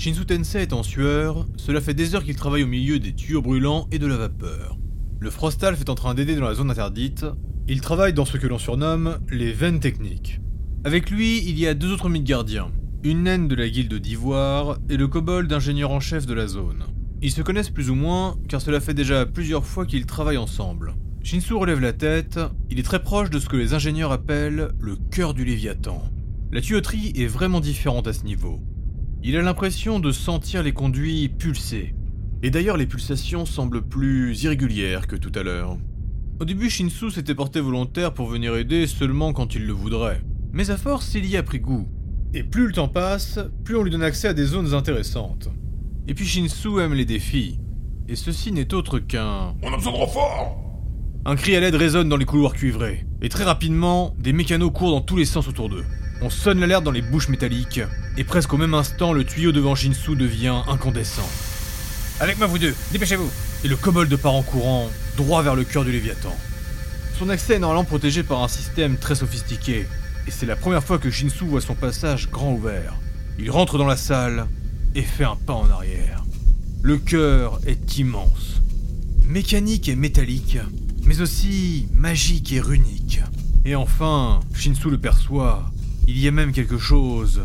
Shinsu Tensei est en sueur, cela fait des heures qu'il travaille au milieu des tuyaux brûlants et de la vapeur. Le Frostalf est en train d'aider dans la zone interdite, il travaille dans ce que l'on surnomme les veines techniques. Avec lui, il y a deux autres mythes gardiens, une naine de la guilde d'Ivoire et le kobold ingénieur en chef de la zone. Ils se connaissent plus ou moins, car cela fait déjà plusieurs fois qu'ils travaillent ensemble. Shinsu relève la tête, il est très proche de ce que les ingénieurs appellent le cœur du Léviathan. La tuyauterie est vraiment différente à ce niveau. Il a l'impression de sentir les conduits pulser. Et d'ailleurs les pulsations semblent plus irrégulières que tout à l'heure. Au début Shinsu s'était porté volontaire pour venir aider seulement quand il le voudrait. Mais à force il y a pris goût. Et plus le temps passe, plus on lui donne accès à des zones intéressantes. Et puis Shinsu aime les défis. Et ceci n'est autre qu'un... On a besoin de renfort Un cri à l'aide résonne dans les couloirs cuivrés. Et très rapidement, des mécanos courent dans tous les sens autour d'eux. On sonne l'alerte dans les bouches métalliques. Et presque au même instant, le tuyau devant Shinsu devient incandescent. Avec moi vous deux, dépêchez-vous Et le kobold part en courant, droit vers le cœur du Léviathan. Son accès est normalement protégé par un système très sophistiqué, et c'est la première fois que Shinsu voit son passage grand ouvert. Il rentre dans la salle et fait un pas en arrière. Le cœur est immense, mécanique et métallique, mais aussi magique et runique. Et enfin, Shinsu le perçoit, il y a même quelque chose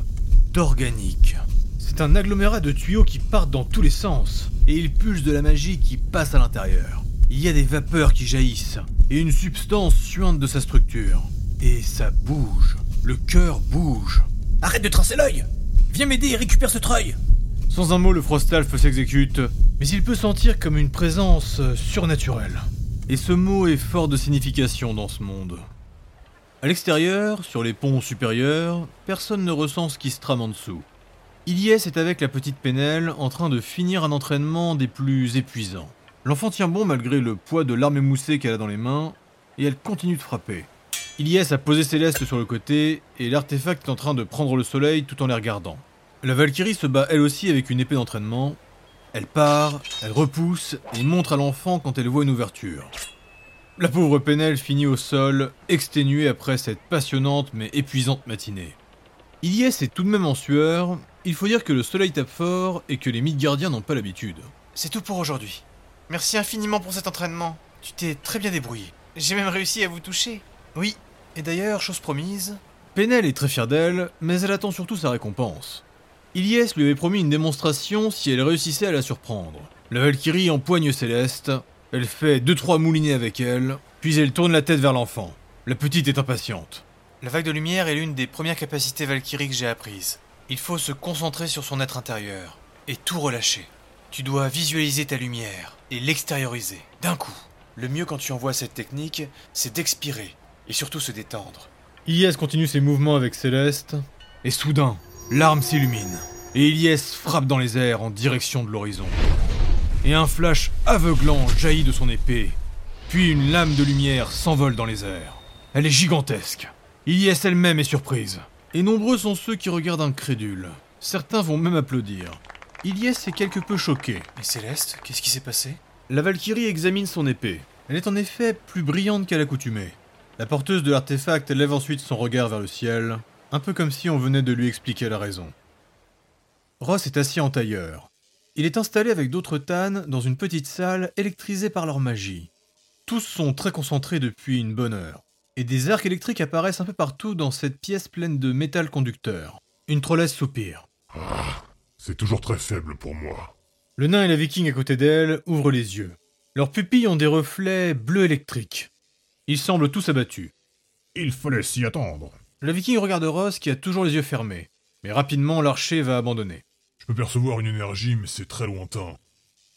d'organique. C'est un agglomérat de tuyaux qui partent dans tous les sens, et il pulse de la magie qui passe à l'intérieur. Il y a des vapeurs qui jaillissent, et une substance suinte de sa structure. Et ça bouge. Le cœur bouge. Arrête de tracer l'œil Viens m'aider et récupère ce treuil Sans un mot, le Frostalf s'exécute, mais il peut sentir comme une présence surnaturelle. Et ce mot est fort de signification dans ce monde. À l'extérieur, sur les ponts supérieurs, personne ne ressent ce qui se trame en dessous. Ilyes est avec la petite Pénelle en train de finir un entraînement des plus épuisants. L'enfant tient bon malgré le poids de l'arme émoussée qu'elle a dans les mains, et elle continue de frapper. Ilyes a posé Céleste sur le côté, et l'artefact est en train de prendre le soleil tout en les regardant. La Valkyrie se bat elle aussi avec une épée d'entraînement. Elle part, elle repousse, et montre à l'enfant quand elle voit une ouverture. La pauvre Pénelle finit au sol, exténuée après cette passionnante mais épuisante matinée. Ilyes est tout de même en sueur, il faut dire que le soleil tape fort et que les mythes gardiens n'ont pas l'habitude. C'est tout pour aujourd'hui. Merci infiniment pour cet entraînement. Tu t'es très bien débrouillé. J'ai même réussi à vous toucher. Oui, et d'ailleurs, chose promise. Pénelle est très fière d'elle, mais elle attend surtout sa récompense. Ilyes lui avait promis une démonstration si elle réussissait à la surprendre. La Valkyrie empoigne Céleste, elle fait deux trois moulinets avec elle, puis elle tourne la tête vers l'enfant. La petite est impatiente. La vague de lumière est l'une des premières capacités Valkyrie que j'ai apprises. Il faut se concentrer sur son être intérieur et tout relâcher. Tu dois visualiser ta lumière et l'extérioriser d'un coup. Le mieux quand tu envoies cette technique, c'est d'expirer et surtout se détendre. Ilyes continue ses mouvements avec Céleste, et soudain, l'arme s'illumine, et Ilyes frappe dans les airs en direction de l'horizon. Et un flash aveuglant jaillit de son épée, puis une lame de lumière s'envole dans les airs. Elle est gigantesque. Ilyes elle-même est surprise, et nombreux sont ceux qui regardent incrédules. Certains vont même applaudir. Ilyes est quelque peu choqué. Et Céleste, qu'est-ce qui s'est passé? La Valkyrie examine son épée. Elle est en effet plus brillante qu'à l'accoutumée. La porteuse de l'artefact lève ensuite son regard vers le ciel, un peu comme si on venait de lui expliquer la raison. Ross est assis en tailleur. Il est installé avec d'autres Tan dans une petite salle électrisée par leur magie. Tous sont très concentrés depuis une bonne heure, et des arcs électriques apparaissent un peu partout dans cette pièce pleine de métal conducteur. Une trollesse soupire. Ah, c'est toujours très faible pour moi. Le nain et la viking à côté d'elle ouvrent les yeux. Leurs pupilles ont des reflets bleus électriques. Ils semblent tous abattus. Il fallait s'y attendre. Le viking regarde Ross qui a toujours les yeux fermés. Mais rapidement, l'archer va abandonner. Je peux percevoir une énergie, mais c'est très lointain.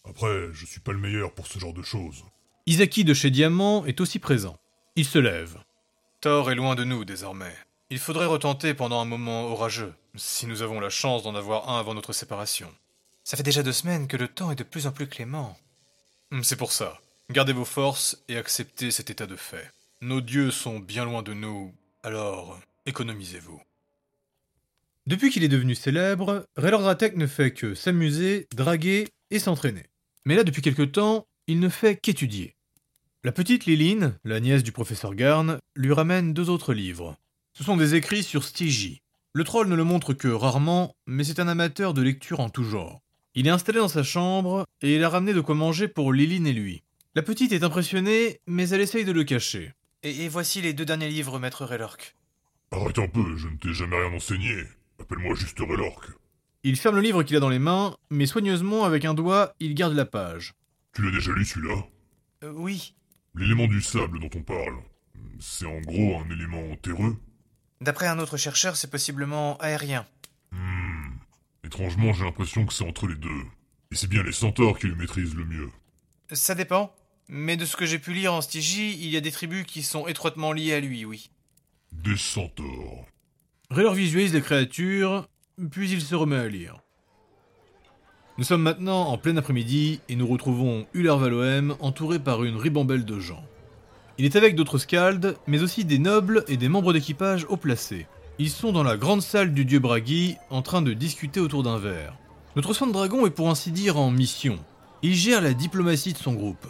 Après, je suis pas le meilleur pour ce genre de choses. Isaki de chez Diamant est aussi présent. Il se lève. Thor est loin de nous désormais. Il faudrait retenter pendant un moment orageux, si nous avons la chance d'en avoir un avant notre séparation. Ça fait déjà deux semaines que le temps est de plus en plus clément. Hmm, C'est pour ça. Gardez vos forces et acceptez cet état de fait. Nos dieux sont bien loin de nous, alors économisez-vous. Depuis qu'il est devenu célèbre, Raylord Ratek ne fait que s'amuser, draguer et s'entraîner. Mais là, depuis quelque temps, il ne fait qu'étudier. La petite Liline, la nièce du professeur Garn, lui ramène deux autres livres. Ce sont des écrits sur Stygie, Le troll ne le montre que rarement, mais c'est un amateur de lecture en tout genre. Il est installé dans sa chambre et il a ramené de quoi manger pour Liline et lui. La petite est impressionnée, mais elle essaye de le cacher. Et, et voici les deux derniers livres, maître Raylork. Arrête un peu, je ne t'ai jamais rien enseigné. Appelle-moi juste Relorque. Il ferme le livre qu'il a dans les mains, mais soigneusement avec un doigt, il garde la page. Tu l'as déjà lu celui-là? Euh, oui. L'élément du sable dont on parle, c'est en gros un élément terreux? D'après un autre chercheur, c'est possiblement aérien. Hmm. Étrangement, j'ai l'impression que c'est entre les deux. Et c'est bien les centaures qui le maîtrisent le mieux. Ça dépend. Mais de ce que j'ai pu lire en Stygie, il y a des tribus qui sont étroitement liées à lui, oui. Des centaures. Raylor visualise les créatures, puis il se remet à lire. Nous sommes maintenant en plein après-midi et nous retrouvons Ular Valoem entouré par une ribambelle de gens. Il est avec d'autres scalds, mais aussi des nobles et des membres d'équipage haut placés. Ils sont dans la grande salle du dieu Bragi en train de discuter autour d'un verre. Notre soin de dragon est pour ainsi dire en mission. Il gère la diplomatie de son groupe.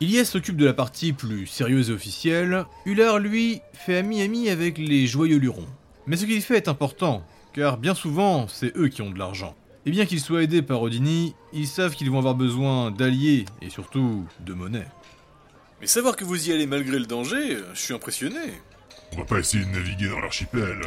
Ilyes s'occupe de la partie plus sérieuse et officielle, Ular lui fait ami-ami avec les joyeux lurons. Mais ce qu'il fait est important, car bien souvent c'est eux qui ont de l'argent. Et bien qu'ils soient aidés par Odini, ils savent qu'ils vont avoir besoin d'alliés et surtout de monnaie. Mais savoir que vous y allez malgré le danger, je suis impressionné. On va pas essayer de naviguer dans l'archipel,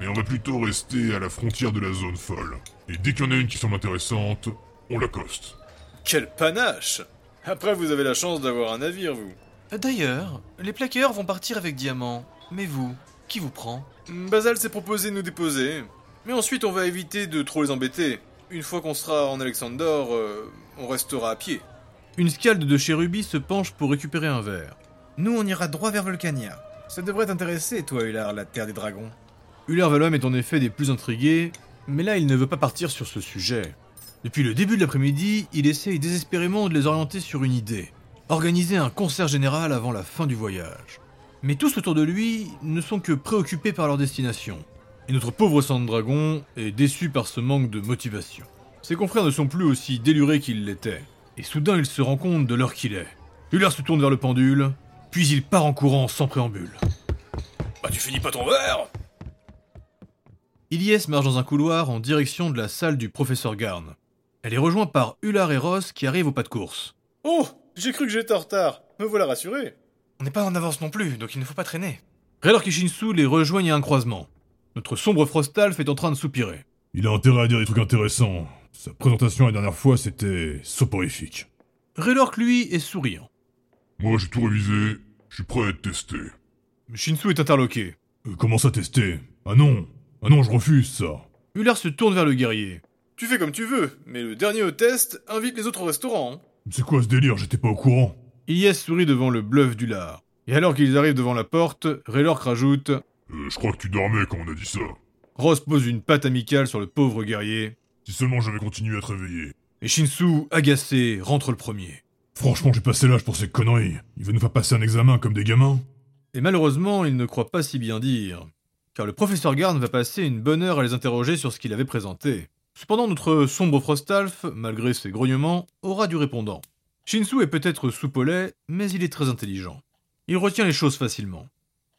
mais on va plutôt rester à la frontière de la zone folle. Et dès qu'il y en a une qui semble intéressante, on l'accoste. Quel panache Après, vous avez la chance d'avoir un navire, vous. D'ailleurs, les plaqueurs vont partir avec Diamant. Mais vous, qui vous prend Basal s'est proposé de nous déposer. Mais ensuite, on va éviter de trop les embêter. Une fois qu'on sera en Alexandor, euh, on restera à pied. Une scalde de chérubis se penche pour récupérer un verre. Nous, on ira droit vers Volcania. Ça devrait t'intéresser, toi, Ular, la terre des dragons. Ular Valoem est en effet des plus intrigués, mais là il ne veut pas partir sur ce sujet. Depuis le début de l'après-midi, il essaye désespérément de les orienter sur une idée. Organiser un concert général avant la fin du voyage. Mais tous autour de lui ne sont que préoccupés par leur destination. Et notre pauvre sang de dragon est déçu par ce manque de motivation. Ses confrères ne sont plus aussi délurés qu'ils l'étaient. Et soudain il se rend compte de l'heure qu'il est. Ular se tourne vers le pendule, puis il part en courant sans préambule. Bah, tu finis pas ton verre Ilyes marche dans un couloir en direction de la salle du professeur Garn. Elle est rejointe par Ular et Ross qui arrivent au pas de course. Oh J'ai cru que j'étais en retard. Me voilà rassuré. On n'est pas en avance non plus, donc il ne faut pas traîner. Raylor et Shinsu les rejoignent à un croisement. Notre sombre Frostalf est en train de soupirer. Il a intérêt à dire des trucs intéressants. Sa présentation la dernière fois, c'était soporifique. Raylor, lui, est souriant. Moi, j'ai tout révisé. Je suis prêt à être testé. Shinsu est interloqué. Euh, comment ça tester? Ah non Ah non, je refuse ça. Ular se tourne vers le guerrier. Tu fais comme tu veux, mais le dernier au test invite les autres au restaurant. hein. C'est quoi ce délire? J'étais pas au courant. Ilyes sourit devant le bluff d'Ular. Et alors qu'ils arrivent devant la porte, Raylor rajoute Euh, je crois que tu dormais quand on a dit ça. Ross pose une patte amicale sur le pauvre guerrier. Si seulement j'avais continué à te réveiller. Et Shinsu, agacé, rentre le premier. Franchement, j'ai passé l'âge pour ces conneries. Il va nous faire passer un examen comme des gamins. Et malheureusement, il ne croit pas si bien dire. Car le professeur Garn va passer une bonne heure à les interroger sur ce qu'il avait présenté. Cependant, notre sombre Frostalf, malgré ses grognements, aura du répondant. Shinsu est peut-être soupolais, mais il est très intelligent. Il retient les choses facilement.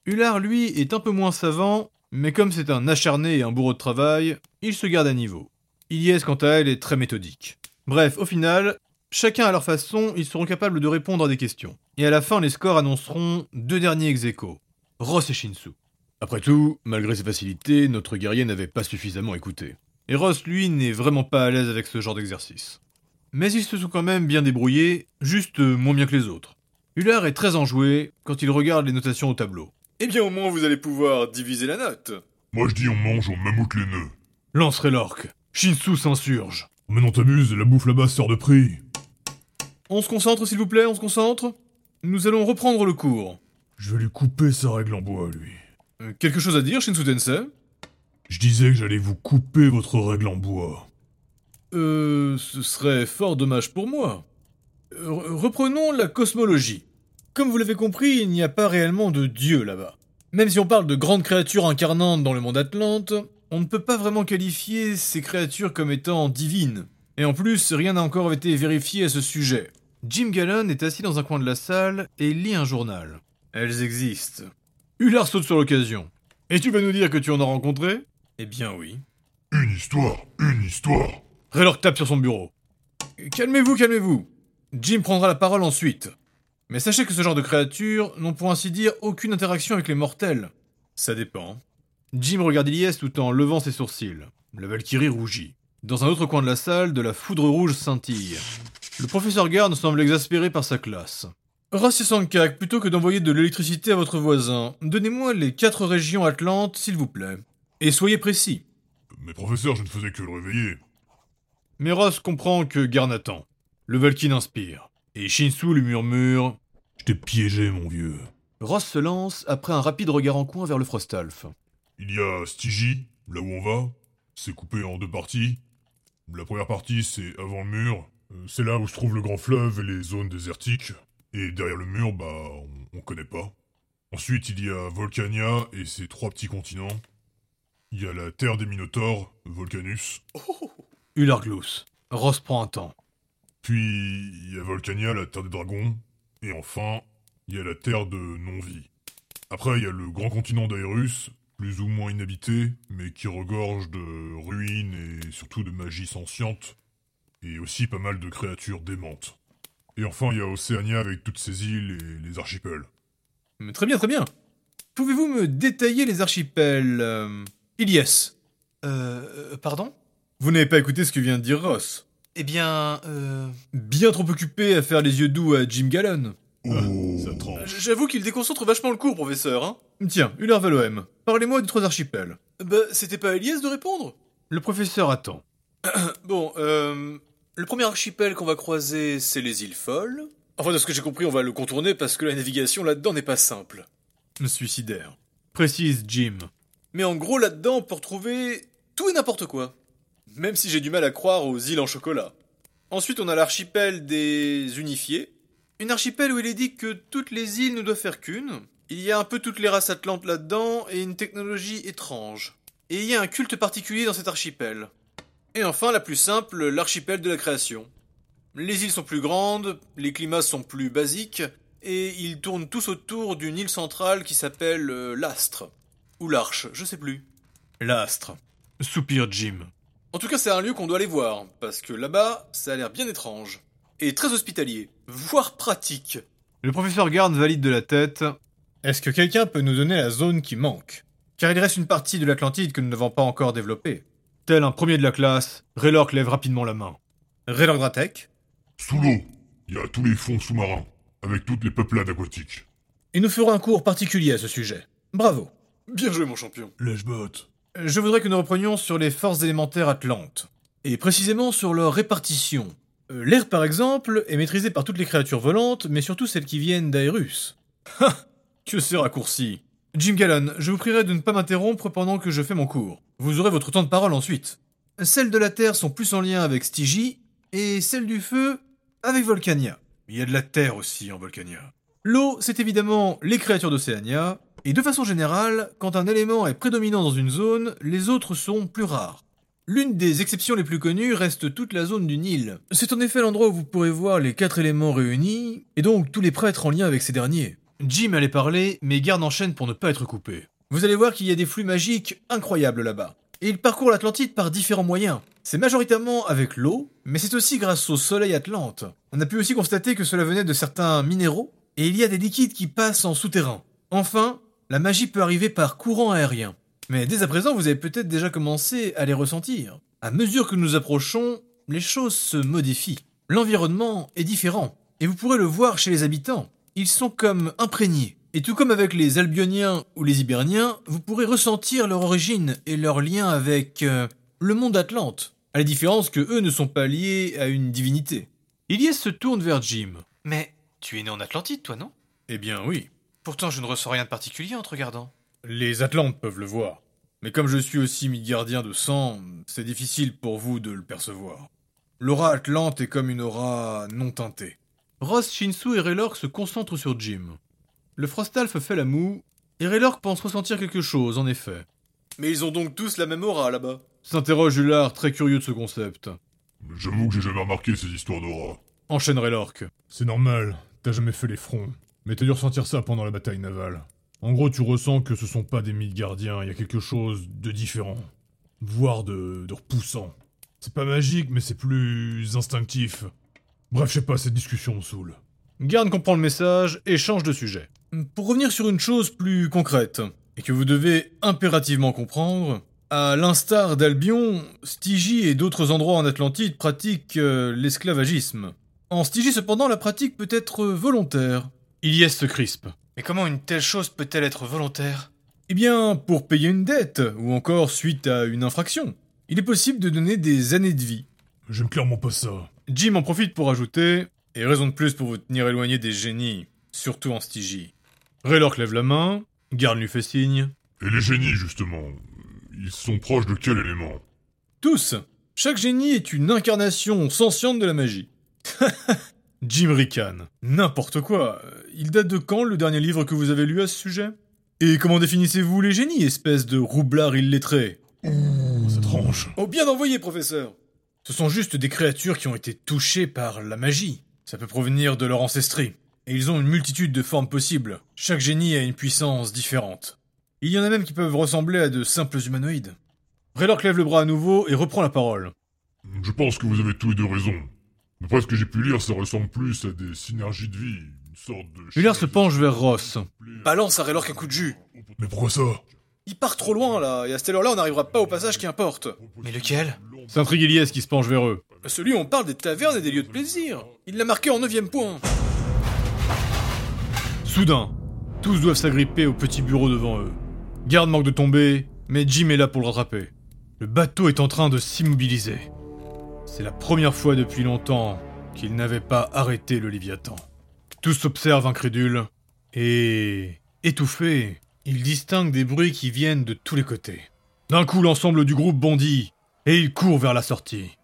Ular, lui, est un peu moins savant, mais comme c'est un acharné et un bourreau de travail, il se garde à niveau. Ilyes, quant à elle, est très méthodique. Bref, au final, chacun à leur façon, ils seront capables de répondre à des questions. Et à la fin, les scores annonceront deux derniers ex Ross et Shinsu. Après tout, malgré ses facilités, notre guerrier n'avait pas suffisamment écouté. Et Ross, lui, n'est vraiment pas à l'aise avec ce genre d'exercice. Mais ils se sont quand même bien débrouillés, juste moins bien que les autres. Ular est très enjoué quand il regarde les notations au tableau. Eh bien, au moins, vous allez pouvoir diviser la note. Moi, je dis on mange, on mammouth les nœuds. Lancerait l'orque. Shinsu s'insurge. Mais non, t'amuses, la bouffe là-bas sort de prix. On se concentre, s'il vous plaît, on se concentre Nous allons reprendre le cours. Je vais lui couper sa règle en bois, lui. Euh, quelque chose à dire, Shinsu Tensei? Je disais que j'allais vous couper votre règle en bois. Euh, ce serait fort dommage pour moi. Re- reprenons la cosmologie. Comme vous l'avez compris, il n'y a pas réellement de dieu là-bas. Même si on parle de grandes créatures incarnantes dans le monde Atlante, on ne peut pas vraiment qualifier ces créatures comme étant divines. Et en plus, rien n'a encore été vérifié à ce sujet. Jim Gallon est assis dans un coin de la salle et lit un journal. Elles existent. Ular saute sur l'occasion. Et tu vas nous dire que tu en as rencontré? Eh bien oui. Une histoire, une histoire. Raylord tape sur son bureau. Calmez-vous, calmez-vous. Jim prendra la parole ensuite. Mais sachez que ce genre de créatures n'ont pour ainsi dire aucune interaction avec les mortels. Ça dépend. Jim regarde Ilyes tout en levant ses sourcils. La Valkyrie rougit. Dans un autre coin de la salle, de la foudre rouge scintille. Le professeur Garde semble exaspéré par sa classe. Ross et Sankak, plutôt que d'envoyer de l'électricité à votre voisin, donnez-moi les quatre régions atlantes, s'il vous plaît. Et soyez précis. Mais professeur, je ne faisais que le réveiller. Mais Ross comprend que Garn attend. Le Valkyne inspire. Et Shinsu lui murmure Je t'ai piégé, mon vieux. Ross se lance après un rapide regard en coin vers le Frostalf. Il y a Stygie, là où on va. C'est coupé en deux parties. La première partie, c'est avant le mur. Euh, C'est là où se trouve le grand fleuve et les zones désertiques. Et derrière le mur, bah, on, on connaît pas. Ensuite, il y a Volcania et ses trois petits continents. Il y a la terre des Minotaures, Volcanus. Ularglus. Ross prend un temps. Puis, il y a Volcania, la terre des dragons. Et enfin, il y a la terre de non-vie. Après, il y a le grand continent d'Aerus, plus ou moins inhabité, mais qui regorge de ruines et surtout de magie sentiente. Et aussi pas mal de créatures démentes. Et enfin, il y a Océania avec toutes ses îles et les archipels. Mais très bien, très bien. Pouvez-vous me détailler les archipels euh... Ilyes. Euh, pardon? Vous n'avez pas écouté ce que vient de dire Ross. Eh bien, euh... Bien trop occupé à faire les yeux doux à Jim Gallon. Oh, ça tranche. J'avoue qu'il déconcentre vachement le cours, professeur, hein. Tiens, Ular Valoem, parlez-moi des trois archipels. Bah, c'était pas Elias de répondre? Le professeur attend. Bon, euh... Le premier archipel qu'on va croiser, c'est les îles folles. Enfin, de ce que j'ai compris, on va le contourner parce que la navigation là-dedans n'est pas simple. Suicidaire. Précise Jim. Mais en gros, là-dedans, on peut retrouver tout et n'importe quoi. Même si j'ai du mal à croire aux îles en chocolat. Ensuite, on a l'archipel des unifiés. Une archipel où il est dit que toutes les îles ne doivent faire qu'une. Il y a un peu toutes les races atlantes là-dedans et une technologie étrange. Et il y a un culte particulier dans cet archipel. Et enfin, la plus simple, l'archipel de la création. Les îles sont plus grandes, les climats sont plus basiques, et ils tournent tous autour d'une île centrale qui s'appelle euh, l'Astre. Ou l'Arche, je sais plus. L'astre. Soupire Jim. En tout cas, c'est un lieu qu'on doit aller voir, parce que là-bas, ça a l'air bien étrange. Et très hospitalier, voire pratique. Le professeur Garde valide de la tête. Est-ce que quelqu'un peut nous donner la zone qui manque? Car il reste une partie de l'Atlantide que nous n'avons pas encore développée. Tel un premier de la classe, Raylork lève rapidement la main. Raylork Dratek? Sous l'eau, il y a tous les fonds sous-marins, avec toutes les peuplades aquatiques. Et nous ferons un cours particulier à ce sujet. Bravo. Bien joué, mon champion. Lèche-bot. Je voudrais que nous reprenions sur les forces élémentaires atlantes, et précisément sur leur répartition. Euh, L'air, par exemple, est maîtrisé par toutes les créatures volantes, mais surtout celles qui viennent d'Aerus. Ha Que c'est raccourci Jim Gallon, je vous prierai de ne pas m'interrompre pendant que je fais mon cours. Vous aurez votre temps de parole ensuite. Celles de la Terre sont plus en lien avec Stygie, et celles du Feu avec Volcania. Il y a de la Terre aussi en Volcania. L'eau, c'est évidemment les créatures d'Océania, et de façon générale, quand un élément est prédominant dans une zone, les autres sont plus rares. L'une des exceptions les plus connues reste toute la zone du Nil. C'est en effet l'endroit où vous pourrez voir les quatre éléments réunis, et donc tous les prêtres en lien avec ces derniers. Jim allait parler, mais garde en chaîne pour ne pas être coupé. Vous allez voir qu'il y a des flux magiques incroyables là-bas. Et il parcourt l'Atlantide par différents moyens. C'est majoritairement avec l'eau, mais c'est aussi grâce au soleil Atlante. On a pu aussi constater que cela venait de certains minéraux, et il y a des liquides qui passent en souterrain. Enfin, la magie peut arriver par courant aérien. Mais dès à présent, vous avez peut-être déjà commencé à les ressentir. À mesure que nous approchons, les choses se modifient. L'environnement est différent. Et vous pourrez le voir chez les habitants. Ils sont comme imprégnés. Et tout comme avec les Albioniens ou les Hiberniens, vous pourrez ressentir leur origine et leur lien avec euh, le monde Atlante. À la différence que eux ne sont pas liés à une divinité. Ilyes se tourne vers Jim. Mais tu es né en Atlantide, toi, non? Eh bien oui. Pourtant, je ne ressens rien de particulier en te regardant. Les Atlantes peuvent le voir. Mais comme je suis aussi Midgardien de sang, c'est difficile pour vous de le percevoir. L'aura Atlante est comme une aura non teintée. Ross, Shinsu et Raylork se concentrent sur Jim. Le Frostalf fait la moue, et Raylork pense ressentir quelque chose, en effet. Mais ils ont donc tous la même aura là-bas. S'interroge Ular, très curieux de ce concept. J'avoue que j'ai jamais remarqué ces histoires d'aura. Enchaîne Raylork. C'est normal, t'as jamais fait les fronts. Mais t'as dû ressentir ça pendant la bataille navale. En gros, tu ressens que ce sont pas des mythes gardiens, il y a quelque chose de différent. voire de, de repoussant. C'est pas magique, mais c'est plus instinctif. Bref, je sais pas, cette discussion me saoule. Garde comprend le message et change de sujet. Pour revenir sur une chose plus concrète, et que vous devez impérativement comprendre, à l'instar d'Albion, Stygie et d'autres endroits en Atlantide pratiquent euh, l'esclavagisme. En Stygie cependant, la pratique peut être volontaire. Ilyes se crispe. Mais comment une telle chose peut-elle être volontaire? Eh bien, pour payer une dette, ou encore suite à une infraction. Il est possible de donner des années de vie. J'aime clairement pas ça. Jim en profite pour ajouter, et raison de plus pour vous tenir éloigné des génies, surtout en Stygie. Raylork lève la main, Garn lui fait signe. Et les génies, justement, ils sont proches de quel élément? Tous Chaque génie est une incarnation sentiente de la magie. Jim ricane. N'importe quoi. Il date de quand le dernier livre que vous avez lu à ce sujet? Et comment définissez-vous les génies, espèce de roublard illettré? Ça tranche. Oh, bien envoyé, professeur Ce sont juste des créatures qui ont été touchées par la magie. Ça peut provenir de leur ancestrie. Et ils ont une multitude de formes possibles. Chaque génie a une puissance différente. Il y en a même qui peuvent ressembler à de simples humanoïdes. Raylork lève le bras à nouveau et reprend la parole. Je pense que vous avez tous les deux raison. D'après ce que j'ai pu lire, ça ressemble plus à des synergies de vie, une sorte de... Muller se penche vers Ross. Balance à Raylork un coup de jus. Mais pourquoi ça? Il part trop loin, là, et à cette heure-là, on n'arrivera pas au passage qui importe. Mais lequel? S'intrigue Ilyes qui se penche vers eux. Celui où on parle des tavernes et des lieux de plaisir. Il l'a marqué en neuvième point. Soudain, tous doivent s'agripper au petit bureau devant eux. Garde manque de tomber, mais Jim est là pour le rattraper. Le bateau est en train de s'immobiliser. C'est la première fois depuis longtemps qu'il n'avait pas arrêté le Léviathan. Tous observent incrédules, et... étouffés, ils distinguent des bruits qui viennent de tous les côtés. D'un coup, l'ensemble du groupe bondit, et ils courent vers la sortie.